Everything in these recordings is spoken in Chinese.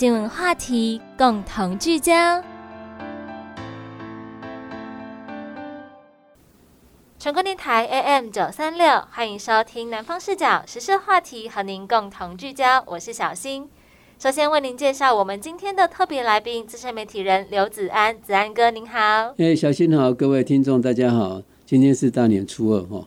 新闻话题共同聚焦。成功电台 AM 九三六，欢迎收听南方视角时事话题，和您共同聚焦。我是小新，首先为您介绍我们今天的特别来宾，资深媒体人刘子安，子安哥您好。哎，小新好，各位听众大家好，今天是大年初二哈，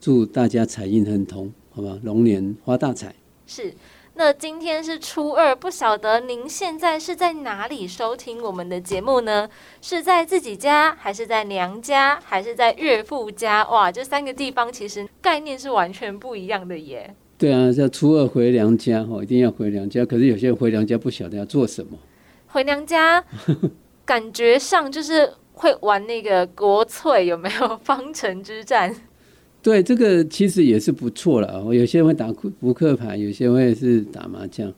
祝大家财运亨通，好吧，龙年发大财。是。那今天是初二，不晓得您现在是在哪里收听我们的节目呢？是在自己家，还是在娘家，还是在岳父家？哇，这三个地方其实概念是完全不一样的耶。对啊，叫初二回娘家哈，一定要回娘家。可是有些人回娘家不晓得要做什么。回娘家，感觉上就是会玩那个国粹，有没有方城之战？对，这个其实也是不错了。我有些人会打扑克牌，有些会是打麻将。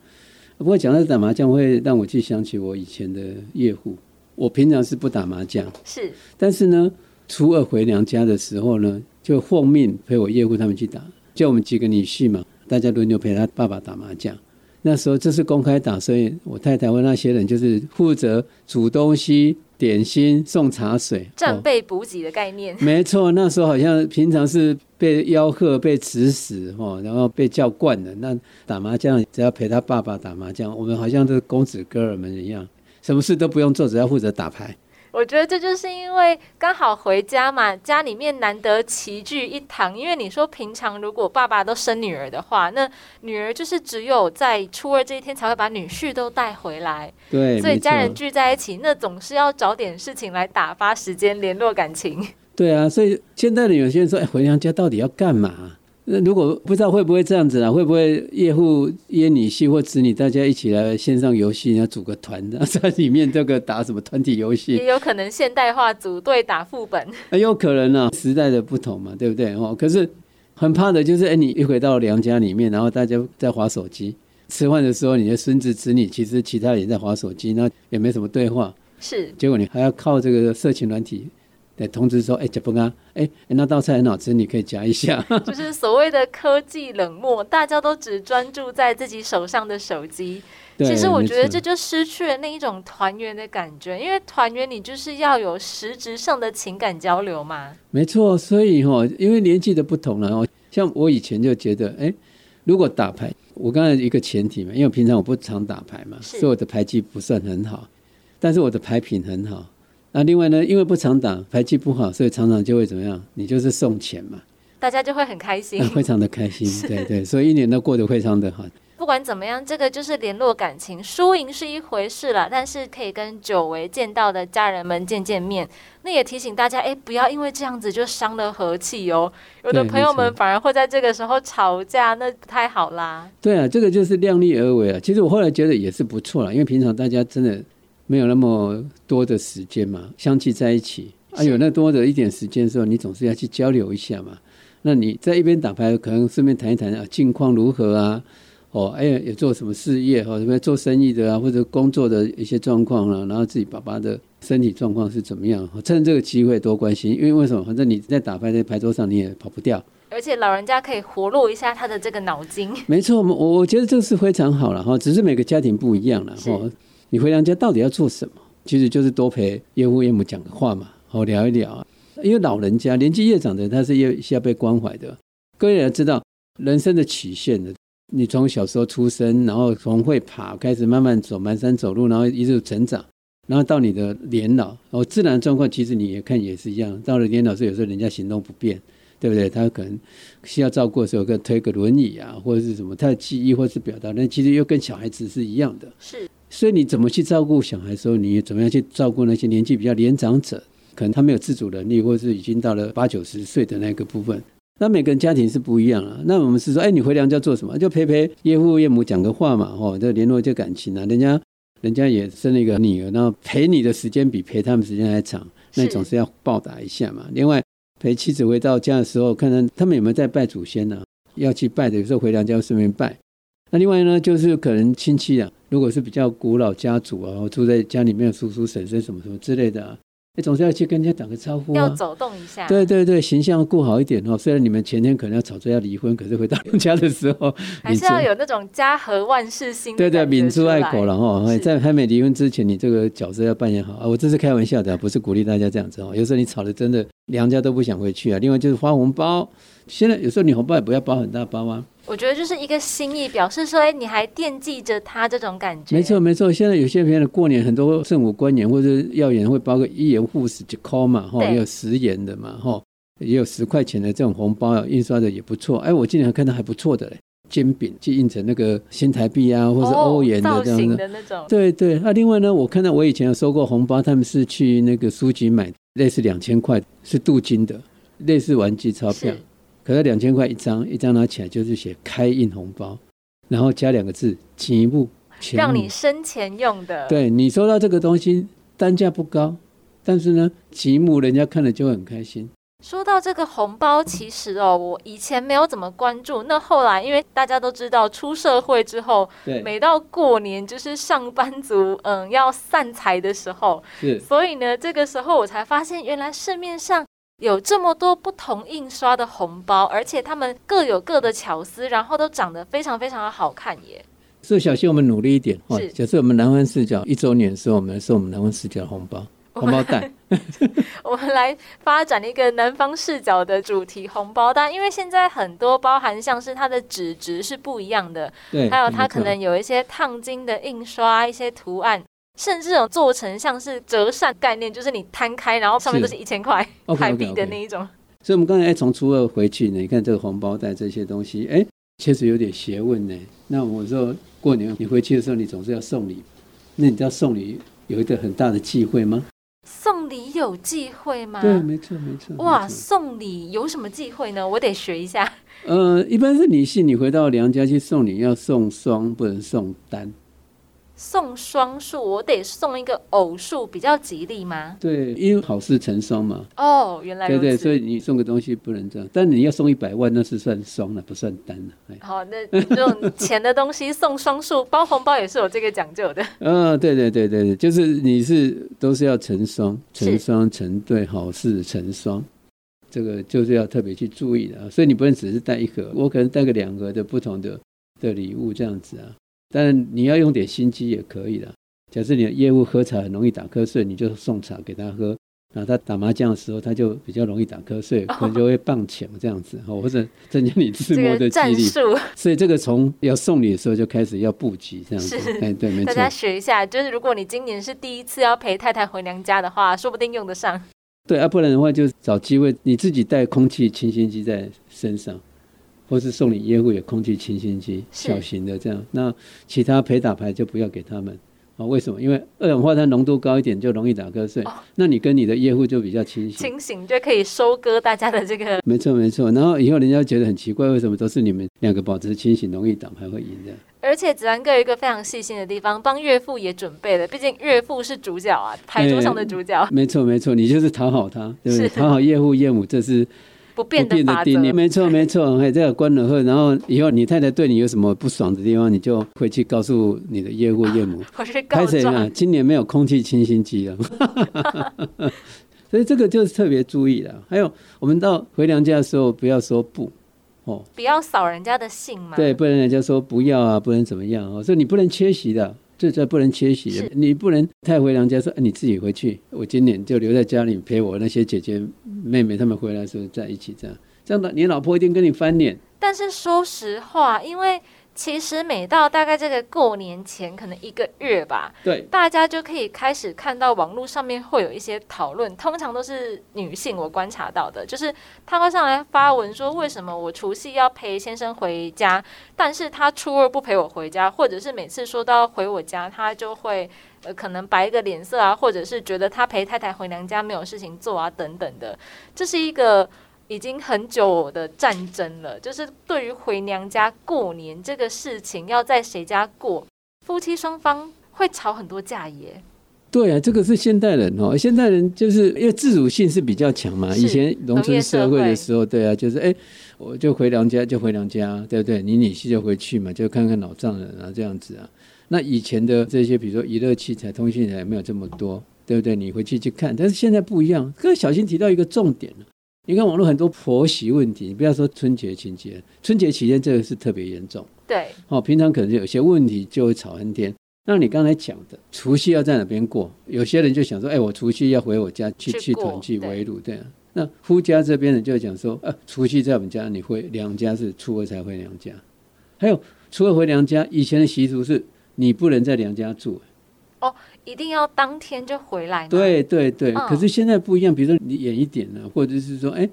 不过讲到打麻将，会让我去想起我以前的业户。我平常是不打麻将，是。但是呢，初二回娘家的时候呢，就奉命陪我岳父他们去打，就我们几个女婿嘛，大家轮流陪他爸爸打麻将。那时候这是公开打，所以我太太和那些人就是负责煮东西。点心送茶水，战备补给的概念。没错，那时候好像平常是被吆喝、被指使，哦，然后被叫惯了。那打麻将只要陪他爸爸打麻将，我们好像是公子哥儿们一样，什么事都不用做，只要负责打牌。我觉得这就是因为刚好回家嘛，家里面难得齐聚一堂。因为你说平常如果爸爸都生女儿的话，那女儿就是只有在初二这一天才会把女婿都带回来。对，所以家人聚在一起，那总是要找点事情来打发时间、联络感情。对啊，所以现在的有些人说，哎，回娘家到底要干嘛？那如果不知道会不会这样子啊？会不会岳父约女婿或子女大家一起来线上游戏，要组个团，在里面这个打什么团体游戏？也有可能现代化组队打副本。很有可能啊，时代的不同嘛，对不对？哦，可是很怕的就是，哎，你一回到娘家里面，然后大家在划手机，吃饭的时候，你的孙子子女其实其他人在划手机，那也没什么对话。是。结果你还要靠这个色情软体。对，通知说，哎，杰不啊，哎，那道菜很好吃，你可以夹一下。就是所谓的科技冷漠，大家都只专注在自己手上的手机。其实我觉得这就失去了那一种团圆的感觉，因为团圆你就是要有实质上的情感交流嘛。没错，所以哈，因为年纪的不同了哦，像我以前就觉得，哎，如果打牌，我刚才一个前提嘛，因为平常我不常打牌嘛，所以我的牌技不算很好，但是我的牌品很好。那另外呢，因为不常打排气不好，所以常常就会怎么样？你就是送钱嘛，大家就会很开心，非常的开心，对对，所以一年都过得非常的好。不管怎么样，这个就是联络感情，输赢是一回事了，但是可以跟久违见到的家人们见见面。那也提醒大家，哎，不要因为这样子就伤了和气哦。有的朋友们反而会在这个时候吵架，那不太好啦。对啊，这个就是量力而为啊。其实我后来觉得也是不错了，因为平常大家真的。没有那么多的时间嘛，相聚在一起啊，有那多的一点时间的时候，你总是要去交流一下嘛。那你在一边打牌，可能顺便谈一谈啊，近况如何啊？哦，哎呀，有做什么事业哦，什么做生意的啊，或者工作的一些状况啊，然后自己爸爸的身体状况是怎么样？趁这个机会多关心，因为为什么？反正你在打牌在牌桌上你也跑不掉，而且老人家可以活络一下他的这个脑筋。没错，我我觉得这是非常好了哈，只是每个家庭不一样了哈。你回娘家到底要做什么？其实就是多陪岳父岳母讲个话嘛，好聊一聊。因为老人家年纪越长的，他是越需要被关怀的。各位要知道，人生的曲线的，你从小时候出生，然后从会爬开始，慢慢走蹒跚走路，然后一直成长，然后到你的年老，哦，自然状况其实你也看也是一样。到了年老时，有时候人家行动不便，对不对？他可能需要照顾的时候，可推个轮椅啊，或者是什么，他的记忆或是表达，那其实又跟小孩子是一样的。是。所以你怎么去照顾小孩的时候，你怎么样去照顾那些年纪比较年长者？可能他没有自主能力，或是已经到了八九十岁的那个部分。那每个人家庭是不一样啊。那我们是说，哎，你回娘家做什么？就陪陪岳父岳母讲个话嘛，哦，就联络一下感情啊。人家人家也生了一个女儿，然后陪你的时间比陪他们时间还长，那总是要报答一下嘛。另外，陪妻子回到家的时候，看看他们有没有在拜祖先呢？要去拜的，有时候回娘家顺便拜。那另外呢，就是可能亲戚啊，如果是比较古老家族啊，住在家里面的叔叔婶婶什么什么之类的啊。你总是要去跟人家打个招呼，要走动一下。对对对，形象顾好一点哦。虽然你们前天可能要吵着要离婚，可是回到家的时候，还是要有那种家和万事兴。对对，敏珠爱口了哈。在还没离婚之前，你这个角色要扮演好啊。我这是开玩笑的，不是鼓励大家这样子哦。有时候你吵的真的，娘家都不想回去啊。另外就是发红包，现在有时候你红包也不要包很大包啊。我觉得就是一个心意，表示说，哎，你还惦记着他这种感觉。没错，没错。现在有些朋友过年，很多政府官员或者要员会包个一元护士就 call 嘛，哈，也有十元的嘛，哈，也有十块钱的这种红包，印刷的也不错。哎，我今年还看到还不错的嘞，煎饼就印成那个新台币啊，或是欧元的这样的那种。对对。那另外呢，我看到我以前有收过红包，他们是去那个书局买，类似两千块是镀金的，类似玩具钞票。可是两千块一张，一张拿起来就是写开印红包，然后加两个字“钱目”，让你生前用的。对你收到这个东西，单价不高，但是呢，吉木人家看了就很开心。说到这个红包，其实哦，我以前没有怎么关注，那后来因为大家都知道出社会之后，对，每到过年就是上班族嗯要散财的时候，是，所以呢，这个时候我才发现原来市面上。有这么多不同印刷的红包，而且他们各有各的巧思，然后都长得非常非常的好看耶。所以小希，我们努力一点哦。假设我们南湾视角一周年的时候，我们送我们南湾视角的红包 红包袋。我们来发展一个南方视角的主题红包袋，因为现在很多包含像是它的纸质是不一样的，对，还有它可能有一些烫金的印刷，一些图案。甚至有做成像是折扇概念，就是你摊开，然后上面都是一千块台币的那一种。所以，我们刚才从初二回去呢，你看这个红包袋这些东西，哎，确实有点学问呢。那我说过年你回去的时候，你总是要送礼，那你知道送礼有一个很大的忌讳吗？送礼有忌讳吗？对，没错，没错。哇，送礼有什么忌讳呢？我得学一下。呃，一般是女性，你回到娘家去送礼，要送双，不能送单。送双数，我得送一个偶数比较吉利吗？对，因为好事成双嘛。哦，原来对对，所以你送个东西不能这样，但你要送一百万，那是算双了，不算单了。好，那这种钱的东西送双数，包红包也是有这个讲究的。嗯，对对对对对，就是你是都是要成双、成双、成对，好事成双，这个就是要特别去注意的。所以你不能只是带一盒，我可能带个两盒的不同的的礼物这样子啊。但你要用点心机也可以的。假设你的业务喝茶很容易打瞌睡，你就送茶给他喝。然后他打麻将的时候，他就比较容易打瞌睡，可能就会棒抢这样子，或者增加你自摸的几率。所以这个从要送礼的时候就开始要布局这样子。哎，对，没错。大家学一下，就是如果你今年是第一次要陪太太回娘家的话，说不定用得上。对啊，不然的话就找机会你自己带空气清新机在身上。或是送你业务有空气清新机，小型的这样。那其他陪打牌就不要给他们啊？为什么？因为二氧化碳浓度高一点就容易打瞌睡。那你跟你的业务就比较清醒，清醒就可以收割大家的这个。没错没错。然后以后人家觉得很奇怪，为什么都是你们两个保持清醒，容易打牌会赢的？而且子安哥有一个非常细心的地方，帮岳父也准备了。毕竟岳父是主角啊，牌桌上的主角。没错没错，你就是讨好他，对不对？讨好岳父岳母，这是。不变的定律，没错没错。哎这个关了后，然后以后你太太对你有什么不爽的地方，你就回去告诉你的岳父岳母。开始啊，今年没有空气清新机了，所以这个就是特别注意了。还有，我们到回娘家的时候，不要说不哦，不要扫人家的兴嘛。对，不能人家说不要啊，不能怎么样哦，所以你不能缺席的。这这不能缺席，你不能太回娘家说，你自己回去，我今年就留在家里陪我那些姐姐妹妹，他们回来的时候在一起，这样这样的，你老婆一定跟你翻脸。但是说实话，因为。其实每到大概这个过年前，可能一个月吧，对，大家就可以开始看到网络上面会有一些讨论，通常都是女性，我观察到的，就是她会上来发文说，为什么我除夕要陪先生回家，但是他初二不陪我回家，或者是每次说到回我家，他就会呃可能摆一个脸色啊，或者是觉得他陪太太回娘家没有事情做啊等等的，这是一个。已经很久的战争了，就是对于回娘家过年这个事情，要在谁家过，夫妻双方会吵很多架耶。对啊，这个是现代人哦，现代人就是因为自主性是比较强嘛。以前农村社会的时候，对啊，就是哎，我就回娘家就回娘家，对不对？你女婿就回去嘛，就看看老丈人啊，这样子啊。那以前的这些，比如说娱乐器材、通讯材没有这么多，对不对？你回去去看，但是现在不一样。刚才小新提到一个重点你看网络很多婆媳问题，你不要说春节期间，春节期间这个是特别严重。对，哦，平常可能有些问题就会吵翻天。那你刚才讲的除夕要在哪边过？有些人就想说，哎，我除夕要回我家去去团聚围炉，对啊。那夫家这边人就讲说，呃，除夕在我们家，你回娘家是初二才回娘家。还有初二回娘家，以前的习俗是你不能在娘家住，哦，一定要当天就回来。对对对，可是现在不一样，比如说你远一点呢，或者是说，哎，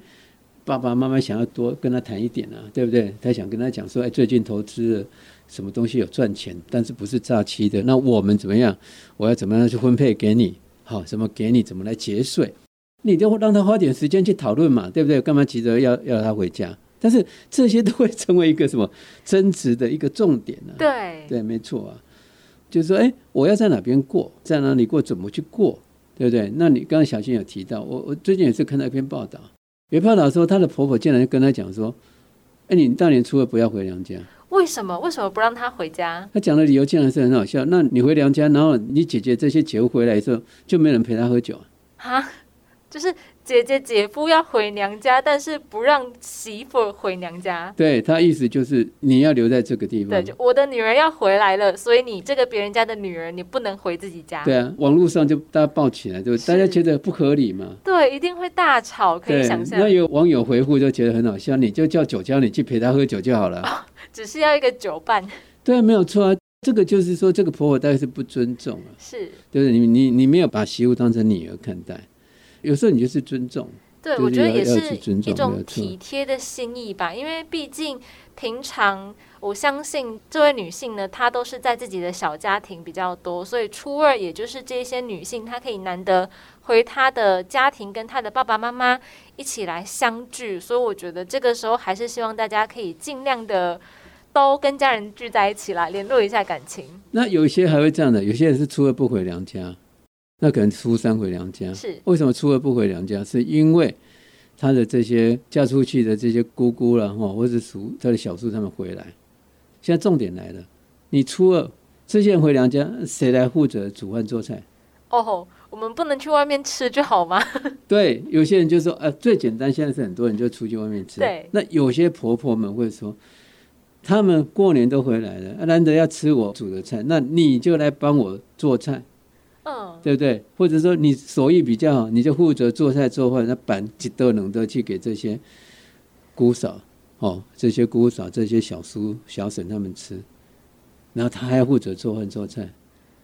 爸爸妈妈想要多跟他谈一点啊，对不对？他想跟他讲说，哎，最近投资。什么东西有赚钱，但是不是诈欺的？那我们怎么样？我要怎么样去分配给你？好，什么给你？怎么来节税？你就让他花点时间去讨论嘛，对不对？干嘛急着要要他回家？但是这些都会成为一个什么争执的一个重点呢？对对，没错啊。就是说，哎，我要在哪边过，在哪里过，怎么去过，对不对？那你刚刚小新有提到，我我最近也是看到一篇报道，有报道说她的婆婆竟然跟她讲说，哎，你大年初二不要回娘家。为什么？为什么不让她回家？她讲的理由竟然是很好笑。那你回娘家，然后你姐姐这些姐夫回来之后，就没人陪她喝酒啊？就是姐姐姐夫要回娘家，但是不让媳妇回娘家。对他意思就是你要留在这个地方。对，就我的女儿要回来了，所以你这个别人家的女儿，你不能回自己家。对啊，网络上就大家抱起来，就大家觉得不合理嘛。对，一定会大吵，可以想象。那有网友回复就觉得很好笑，你就叫酒家你去陪他喝酒就好了。只是要一个酒伴，对，没有错啊。这个就是说，这个婆婆大概是不尊重啊，是，对不对？你你你没有把媳妇当成女儿看待，有时候你就是尊重。对，我觉得也是一种体贴的心意吧。因为毕竟平常，我相信这位女性呢，她都是在自己的小家庭比较多，所以初二也就是这些女性，她可以难得回她的家庭，跟她的爸爸妈妈一起来相聚。所以我觉得这个时候还是希望大家可以尽量的都跟家人聚在一起来联络一下感情。那有一些还会这样的，有些人是初二不回娘家。那可能初三回娘家，是为什么初二不回娘家？是因为他的这些嫁出去的这些姑姑了哈，或者叔他的小叔他们回来。现在重点来了，你初二这些人回娘家，谁来负责煮饭做菜？哦，我们不能去外面吃就好吗？对，有些人就说，呃，最简单，现在是很多人就出去外面吃。对，那有些婆婆们会说，他们过年都回来了，难得要吃我煮的菜，那你就来帮我做菜。对不对？或者说你手艺比较好，你就负责做菜做饭，那板几多能得去给这些姑嫂哦，这些姑嫂、这些小叔、小婶他们吃，然后他还要负责做饭做菜。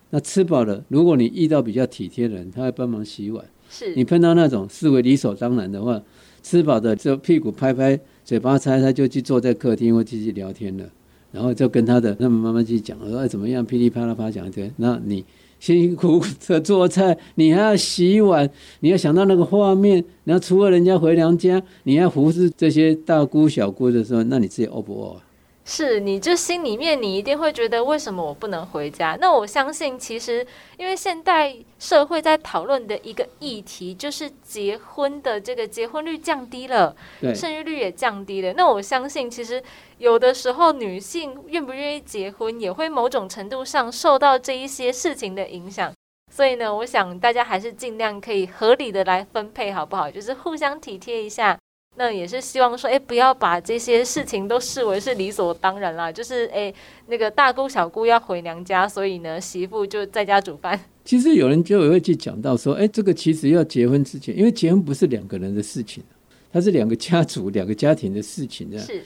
那吃饱了，如果你遇到比较体贴的人，他会帮忙洗碗。是你碰到那种视为理所当然的话，吃饱的就屁股拍拍，嘴巴擦擦，就去坐在客厅或继续聊天了，然后就跟他的那么妈妈去讲，说怎么样，噼里啪啦啪讲一堆，那你。辛辛苦苦的做菜，你还要洗碗，你要想到那个画面，然后除了人家回娘家，你要服侍这些大姑小姑的时候，那你自己饿不饿？是你就心里面，你一定会觉得为什么我不能回家？那我相信，其实因为现代社会在讨论的一个议题，就是结婚的这个结婚率降低了，生育率也降低了。那我相信，其实有的时候女性愿不愿意结婚，也会某种程度上受到这一些事情的影响。所以呢，我想大家还是尽量可以合理的来分配，好不好？就是互相体贴一下。那也是希望说，哎，不要把这些事情都视为是理所当然啦。就是，哎，那个大姑小姑要回娘家，所以呢，媳妇就在家煮饭。其实有人就会去讲到说，哎，这个其实要结婚之前，因为结婚不是两个人的事情，它是两个家族、两个家庭的事情，这样。是。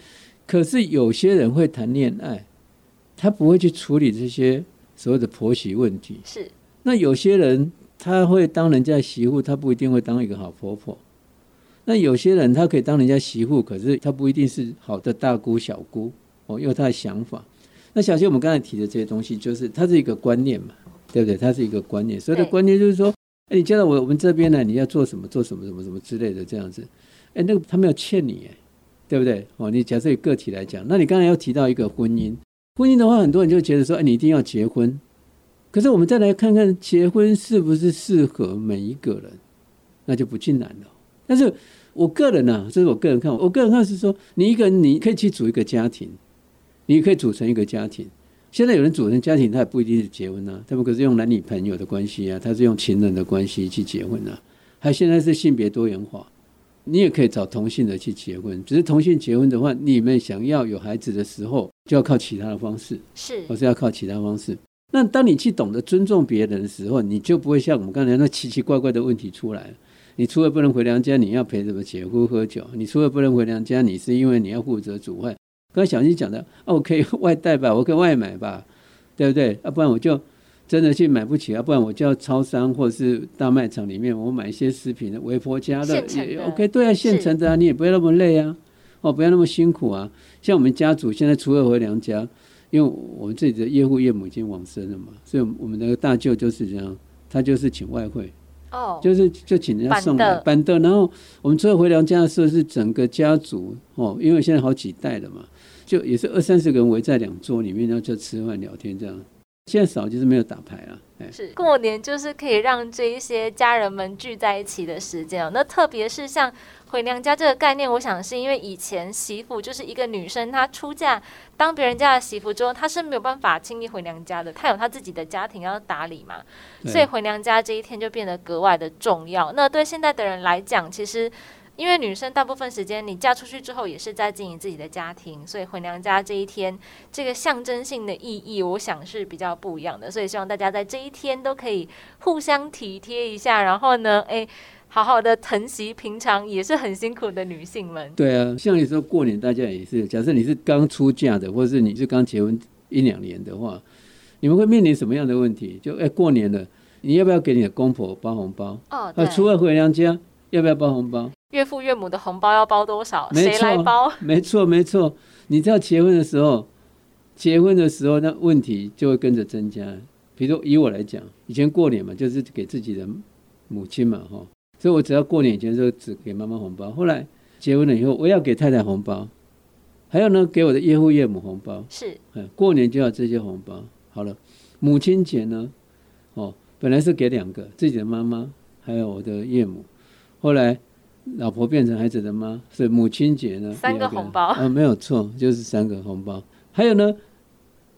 可是有些人会谈恋爱，他不会去处理这些所谓的婆媳问题。是。那有些人他会当人家媳妇，他不一定会当一个好婆婆。那有些人他可以当人家媳妇，可是他不一定是好的大姑小姑哦，有他的想法。那小谢，我们刚才提的这些东西，就是它是一个观念嘛，对不对？它是一个观念，所以的观念就是说，哎，你嫁到我我们这边来，你要做什么，做什么，什么什么之类的这样子。哎，那个他没有欠你，哎，对不对？哦，你假设以个体来讲，那你刚才要提到一个婚姻，婚姻的话，很多人就觉得说，哎，你一定要结婚，可是我们再来看看结婚是不是适合每一个人，那就不尽然了。但是我个人呢，这是我个人看法，我个人看法是说，你一个人你可以去组一个家庭，你可以组成一个家庭。现在有人组成家庭，他也不一定是结婚啊，他们可是用男女朋友的关系啊，他是用情人的关系去结婚啊。还现在是性别多元化，你也可以找同性的去结婚。只是同性结婚的话，你们想要有孩子的时候，就要靠其他的方式，是，或是要靠其他方式。那当你去懂得尊重别人的时候，你就不会像我们刚才那奇奇怪怪的问题出来。你除了不能回娘家，你要陪什么姐夫喝酒？你除了不能回娘家，你是因为你要负责煮饭。刚才小新讲的，哦，我可以外带吧，我可以外买吧，对不对？要不然我就真的去买不起，啊不然我就要超商或者是大卖场里面，我买一些食品的，微波加热也 OK。对啊，现成的啊，你也不要那么累啊，哦，不要那么辛苦啊。像我们家族现在除了回娘家，因为我们自己的岳父岳母已经往生了嘛，所以我们的大舅就是这样，他就是请外汇。哦，就是就请人家送来板凳，然后我们最后回娘家的时候是整个家族哦，因为现在好几代了嘛，就也是二三十个人围在两桌里面，然后就吃饭聊天这样。现在少就是没有打牌了，是过年就是可以让这一些家人们聚在一起的时间哦。那特别是像回娘家这个概念，我想是因为以前媳妇就是一个女生，她出嫁当别人家的媳妇之后，她是没有办法轻易回娘家的，她有她自己的家庭要打理嘛，所以回娘家这一天就变得格外的重要。那对现在的人来讲，其实。因为女生大部分时间你嫁出去之后也是在经营自己的家庭，所以回娘家这一天这个象征性的意义，我想是比较不一样的。所以希望大家在这一天都可以互相体贴一下，然后呢，哎，好好的疼惜平常也是很辛苦的女性们。对啊，像你说过年大家也是，假设你是刚出嫁的，或者是你是刚结婚一两年的话，你们会面临什么样的问题？就哎，过年了，你要不要给你的公婆包红包？哦，那。初二回娘家要不要包红包？岳父岳母的红包要包多少？谁来包？没错，没错。你知道结婚的时候，结婚的时候那问题就会跟着增加。比如以我来讲，以前过年嘛，就是给自己的母亲嘛，哈，所以我只要过年以前就只给妈妈红包。后来结婚了以后，我要给太太红包，还有呢，给我的岳父岳母红包。是，嗯，过年就要这些红包。好了，母亲节呢，哦，本来是给两个，自己的妈妈，还有我的岳母，后来。老婆变成孩子的妈，所以母亲节呢，三个红包啊，没有错，就是三个红包。还有呢，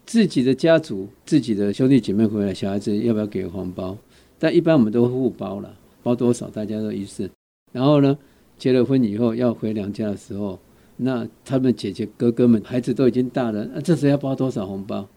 自己的家族、自己的兄弟姐妹回来，小孩子要不要给红包？但一般我们都互包了，包多少大家都一致。然后呢，结了婚以后要回娘家的时候，那他们姐姐哥哥们孩子都已经大了，那这时要包多少红包？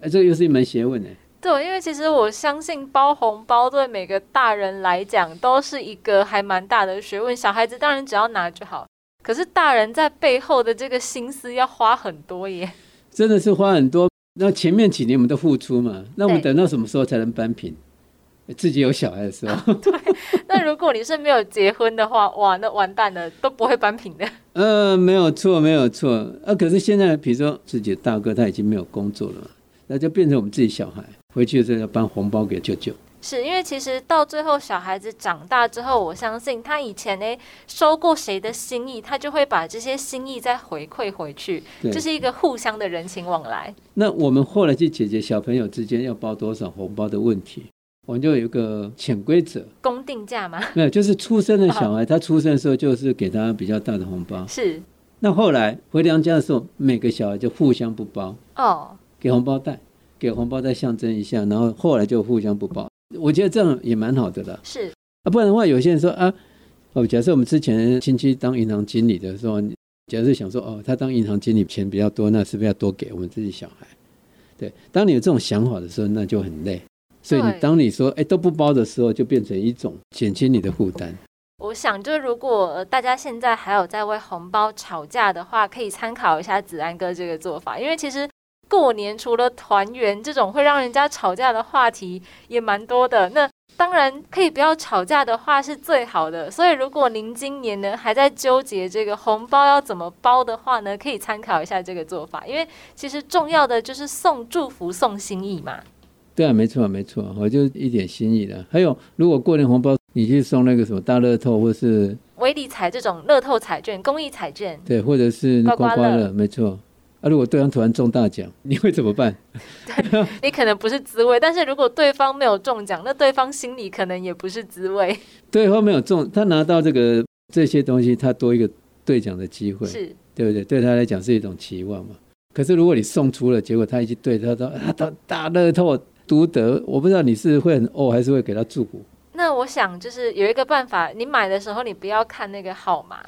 哎，这又是一门学问呢。对，因为其实我相信包红包对每个大人来讲都是一个还蛮大的学问。小孩子当然只要拿就好，可是大人在背后的这个心思要花很多耶。真的是花很多。那前面几年我们都付出嘛，那我们等到什么时候才能扳平？自己有小孩的时候。对。那如果你是没有结婚的话，哇，那完蛋了，都不会扳平的。嗯，没有错，没有错。啊，可是现在比如说自己的大哥他已经没有工作了嘛，那就变成我们自己小孩。回去的时候要搬红包给舅舅，是因为其实到最后小孩子长大之后，我相信他以前呢收过谁的心意，他就会把这些心意再回馈回去，这是一个互相的人情往来。那我们后来去解决小朋友之间要包多少红包的问题，我们就有一个潜规则，公定价吗？没有，就是出生的小孩，他出生的时候就是给他比较大的红包。是。那后来回娘家的时候，每个小孩就互相不包哦，给红包袋。给红包再象征一下，然后后来就互相不包，我觉得这样也蛮好的了。是啊，不然的话，有些人说啊，哦，假设我们之前亲戚当银行经理的时候，假设想说哦，他当银行经理钱比较多，那是不是要多给我们自己小孩？对，当你有这种想法的时候，那就很累。所以你当你说哎都不包的时候，就变成一种减轻你的负担。我想，就如果大家现在还有在为红包吵架的话，可以参考一下子安哥这个做法，因为其实。过年除了团圆这种会让人家吵架的话题也蛮多的，那当然可以不要吵架的话是最好的。所以如果您今年呢还在纠结这个红包要怎么包的话呢，可以参考一下这个做法，因为其实重要的就是送祝福、送心意嘛。对啊，没错没错，我就一点心意的。还有，如果过年红包你去送那个什么大乐透或是微利彩这种乐透彩券、公益彩券，对，或者是刮刮乐，没错。啊，如果对方突然中大奖，你会怎么办？你可能不是滋味，但是如果对方没有中奖，那对方心里可能也不是滋味。对方没有中，他拿到这个这些东西，他多一个兑奖的机会，是对不对？对他来讲是一种期望嘛。可是如果你送出了，结果他一去对他说他，他大乐透独得，我不知道你是会很哦，还是会给他祝福。那我想就是有一个办法，你买的时候你不要看那个号码。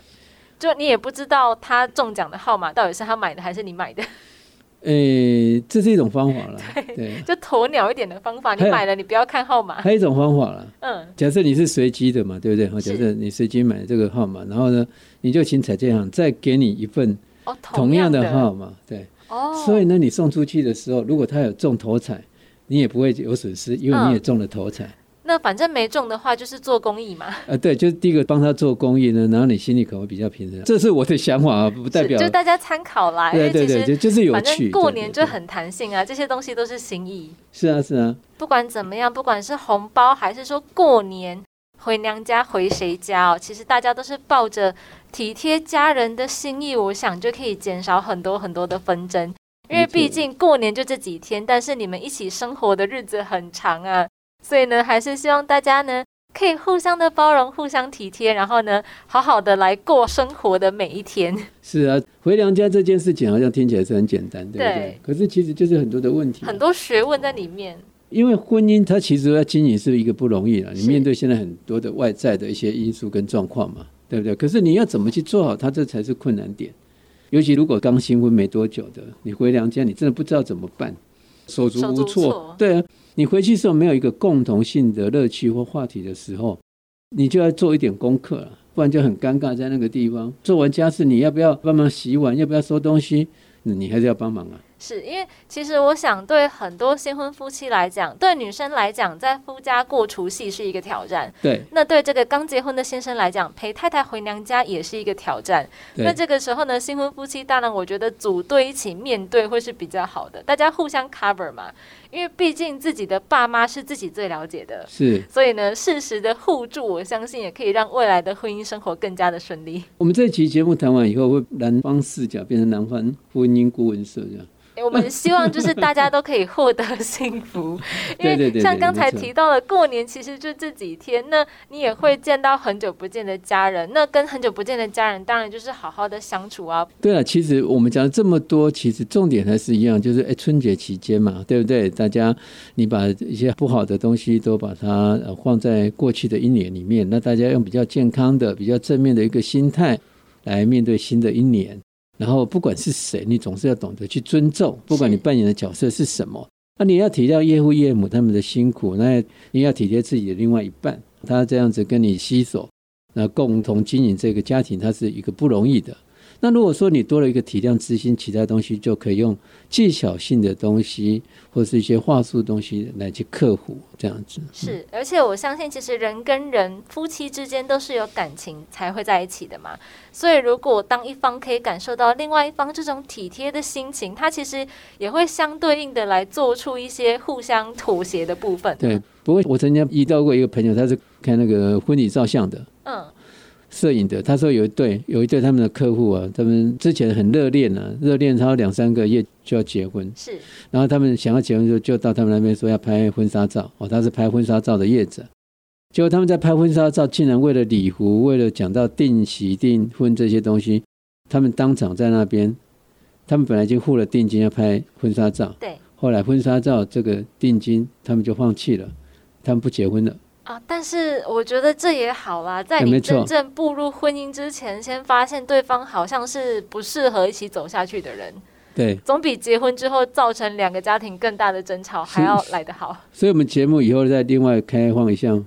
就你也不知道他中奖的号码到底是他买的还是你买的，诶，这是一种方法了，对，就鸵鸟一点的方法，你买了你不要看号码，还有一种方法了，嗯，假设你是随机的嘛，对不对？好，假设你随机买这个号码，然后呢，你就请彩券行再给你一份同样的号码，对，哦，所以呢，你送出去的时候，如果他有中头彩，你也不会有损失，因为你也中了头彩。那反正没中的话，就是做公益嘛。呃，对，就是第一个帮他做公益呢，然后你心里可能会比较平衡。这是我的想法啊，不代表就大家参考啦。对对对，就就是有趣。过年就很弹性啊，这些东西都是心意。是啊是啊。不管怎么样，不管是红包还是说过年回娘家回谁家哦，其实大家都是抱着体贴家人的心意，我想就可以减少很多很多的纷争。因为毕竟过年就这几天，但是你们一起生活的日子很长啊。所以呢，还是希望大家呢可以互相的包容、互相体贴，然后呢，好好的来过生活的每一天。是啊，回娘家这件事情好像听起来是很简单，对不对？可是其实就是很多的问题，很多学问在里面。因为婚姻它其实要经营是一个不容易了，你面对现在很多的外在的一些因素跟状况嘛，对不对？可是你要怎么去做好它，这才是困难点。尤其如果刚新婚没多久的，你回娘家，你真的不知道怎么办，手足无措，对啊。你回去时候没有一个共同性的乐趣或话题的时候，你就要做一点功课了，不然就很尴尬在那个地方。做完家事，你要不要帮忙洗碗？要不要收东西？你还是要帮忙啊。是因为其实我想，对很多新婚夫妻来讲，对女生来讲，在夫家过除夕是一个挑战。对。那对这个刚结婚的先生来讲，陪太太回娘家也是一个挑战。那这个时候呢，新婚夫妻当然我觉得组队一起面对会是比较好的，大家互相 cover 嘛。因为毕竟自己的爸妈是自己最了解的。是。所以呢，适时的互助，我相信也可以让未来的婚姻生活更加的顺利。我们这期节目谈完以后，会男方视角变成男方婚姻顾问社这样。我们希望就是大家都可以获得幸福，因为像刚才提到了过年，其实就这几天，那你也会见到很久不见的家人，那跟很久不见的家人，当然就是好好的相处啊。对啊，其实我们讲了这么多，其实重点还是一样，就是哎，春节期间嘛，对不对？大家你把一些不好的东西都把它放在过去的一年里面，那大家用比较健康的、比较正面的一个心态来面对新的一年。然后不管是谁，你总是要懂得去尊重，不管你扮演的角色是什么。那你要体谅岳父岳母他们的辛苦，那你要体贴自己的另外一半，他这样子跟你携手，那共同经营这个家庭，他是一个不容易的。那如果说你多了一个体谅之心，其他东西就可以用技巧性的东西，或是一些话术东西来去克服，这样子。是，而且我相信，其实人跟人夫妻之间都是有感情才会在一起的嘛。所以，如果当一方可以感受到另外一方这种体贴的心情，他其实也会相对应的来做出一些互相妥协的部分。对，不过我曾经遇到过一个朋友，他是看那个婚礼照相的。嗯。摄影的，他说有一对，有一对他们的客户啊，他们之前很热恋啊，热恋超两三个月就要结婚，是，然后他们想要结婚的时候，就到他们那边说要拍婚纱照，哦，他是拍婚纱照的业者，结果他们在拍婚纱照，竟然为了礼服，为了讲到定喜订婚这些东西，他们当场在那边，他们本来已经付了定金要拍婚纱照，对，后来婚纱照这个定金他们就放弃了，他们不结婚了。啊，但是我觉得这也好啦，在你真正步入婚姻之前，先发现对方好像是不适合一起走下去的人，对，总比结婚之后造成两个家庭更大的争吵还要来得好。所以，我们节目以后再另外开放一项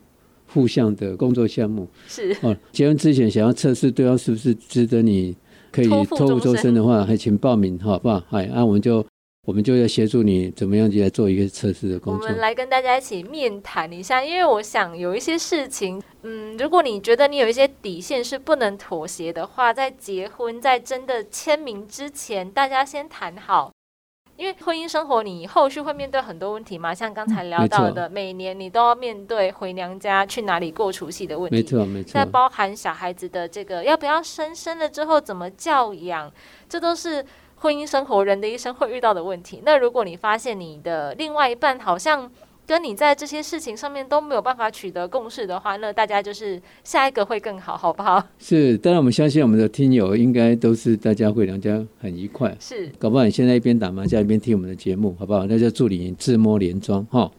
互相的工作项目，是哦。结婚之前想要测试对方是不是值得你可以托付终身的话，还请报名，好不好？哎，那我们就。我们就要协助你怎么样去来做一个测试的工作。我们来跟大家一起面谈一下，因为我想有一些事情，嗯，如果你觉得你有一些底线是不能妥协的话，在结婚在真的签名之前，大家先谈好。因为婚姻生活你后续会面对很多问题嘛，像刚才聊到的，每年你都要面对回娘家去哪里过除夕的问题，没错没错。再包含小孩子的这个要不要生，生了之后怎么教养，这都是。婚姻生活人的一生会遇到的问题。那如果你发现你的另外一半好像跟你在这些事情上面都没有办法取得共识的话，那大家就是下一个会更好，好不好？是，当然我们相信我们的听友应该都是大家会两家很愉快。是，搞不好你现在一边打麻将一边听我们的节目，好不好？那就祝你自摸连庄哈。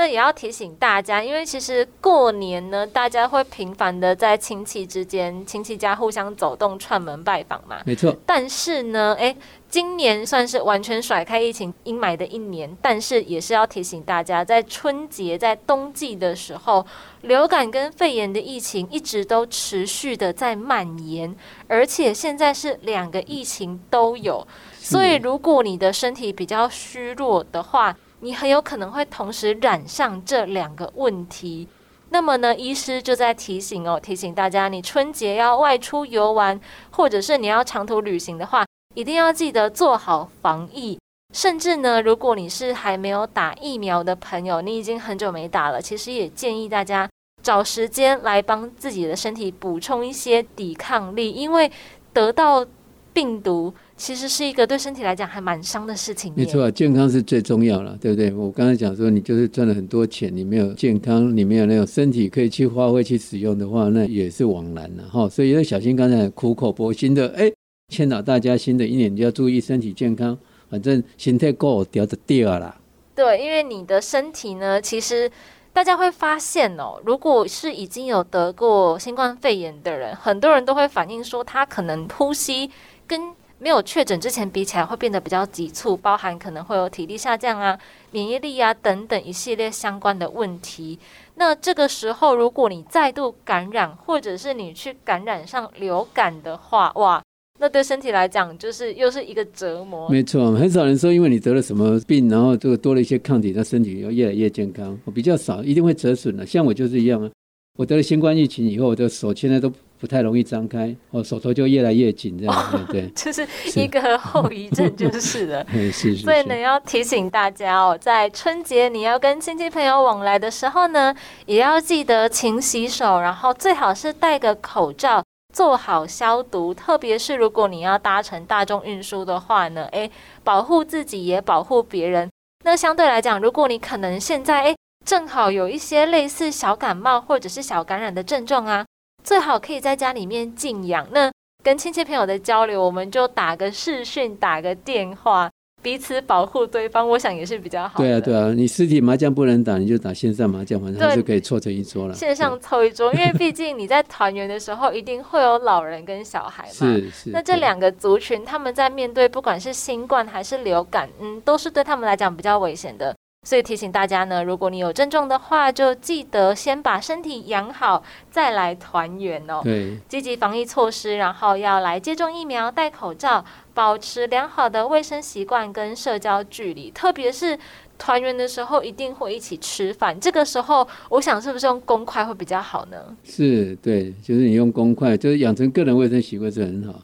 那也要提醒大家，因为其实过年呢，大家会频繁的在亲戚之间、亲戚家互相走动、串门拜访嘛。没错。但是呢，哎，今年算是完全甩开疫情阴霾的一年，但是也是要提醒大家，在春节、在冬季的时候，流感跟肺炎的疫情一直都持续的在蔓延，而且现在是两个疫情都有，所以如果你的身体比较虚弱的话，你很有可能会同时染上这两个问题，那么呢，医师就在提醒哦，提醒大家，你春节要外出游玩，或者是你要长途旅行的话，一定要记得做好防疫。甚至呢，如果你是还没有打疫苗的朋友，你已经很久没打了，其实也建议大家找时间来帮自己的身体补充一些抵抗力，因为得到病毒。其实是一个对身体来讲还蛮伤的事情。没错，啊健康是最重要了，对不对？我刚才讲说，你就是赚了很多钱，你没有健康，你没有那种身体可以去发挥、去使用的话，那也是枉然了哈。所以要小心刚才苦口婆心的，哎，劝导大家新的一年就要注意身体健康，反正心态够，掉就掉啦。对，因为你的身体呢，其实大家会发现哦，如果是已经有得过新冠肺炎的人，很多人都会反映说，他可能呼吸跟没有确诊之前比起来，会变得比较急促，包含可能会有体力下降啊、免疫力啊等等一系列相关的问题。那这个时候，如果你再度感染，或者是你去感染上流感的话，哇，那对身体来讲就是又是一个折磨。没错，很少人说因为你得了什么病，然后这个多了一些抗体，那身体又越来越健康。我比较少，一定会折损的。像我就是一样啊。我得了新冠疫情以后，我的手现在都不太容易张开，我手头就越来越紧，这样对，就是一个后遗症，就是了。是是。所以呢，要提醒大家哦，在春节你要跟亲戚朋友往来的时候呢，也要记得勤洗手，然后最好是戴个口罩，做好消毒。特别是如果你要搭乘大众运输的话呢，诶，保护自己也保护别人。那相对来讲，如果你可能现在诶。正好有一些类似小感冒或者是小感染的症状啊，最好可以在家里面静养。那跟亲戚朋友的交流，我们就打个视讯，打个电话，彼此保护对方，我想也是比较好。对啊，对啊，你实体麻将不能打，你就打线上麻将，反正就是可以凑成一桌了。线上凑一桌，因为毕竟你在团圆的时候，一定会有老人跟小孩嘛。是是。那这两个族群，他们在面对不管是新冠还是流感，嗯，都是对他们来讲比较危险的。所以提醒大家呢，如果你有症状的话，就记得先把身体养好，再来团圆哦。对，积极防疫措施，然后要来接种疫苗、戴口罩，保持良好的卫生习惯跟社交距离。特别是团圆的时候，一定会一起吃饭。这个时候，我想是不是用公筷会比较好呢？是对，就是你用公筷，就是养成个人卫生习惯是很好。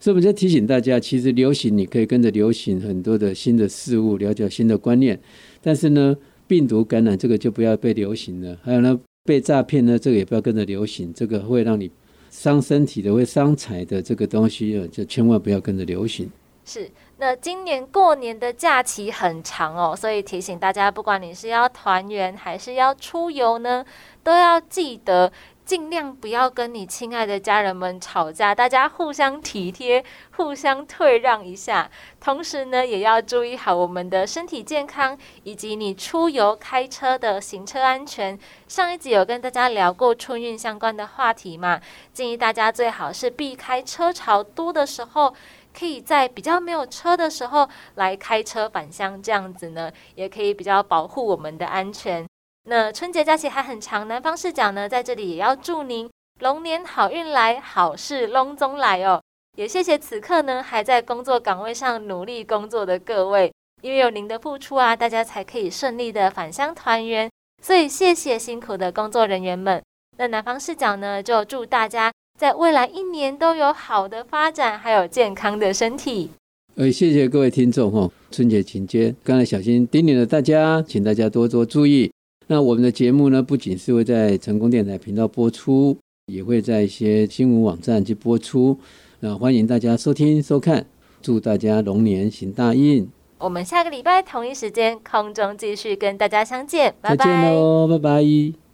所以我们就提醒大家，其实流行你可以跟着流行很多的新的事物，了解新的观念。但是呢，病毒感染这个就不要被流行了。还有呢，被诈骗呢，这个也不要跟着流行。这个会让你伤身体的、会伤财的这个东西，就千万不要跟着流行。是。那今年过年的假期很长哦，所以提醒大家，不管你是要团圆还是要出游呢，都要记得。尽量不要跟你亲爱的家人们吵架，大家互相体贴，互相退让一下。同时呢，也要注意好我们的身体健康，以及你出游开车的行车安全。上一集有跟大家聊过春运相关的话题嘛？建议大家最好是避开车潮多的时候，可以在比较没有车的时候来开车返乡，这样子呢，也可以比较保护我们的安全。那春节假期还很长，南方视角呢，在这里也要祝您龙年好运来，好事隆中来哦。也谢谢此刻呢还在工作岗位上努力工作的各位，因为有您的付出啊，大家才可以顺利的返乡团圆。所以谢谢辛苦的工作人员们。那南方视角呢，就祝大家在未来一年都有好的发展，还有健康的身体。呃，谢谢各位听众哈，春节期间，刚才小新叮咛了大家，请大家多多注意。那我们的节目呢，不仅是会在成功电台频道播出，也会在一些新闻网站去播出。那欢迎大家收听收看。祝大家龙年行大运。我们下个礼拜同一时间空中继续跟大家相见，拜拜。再见喽，拜拜。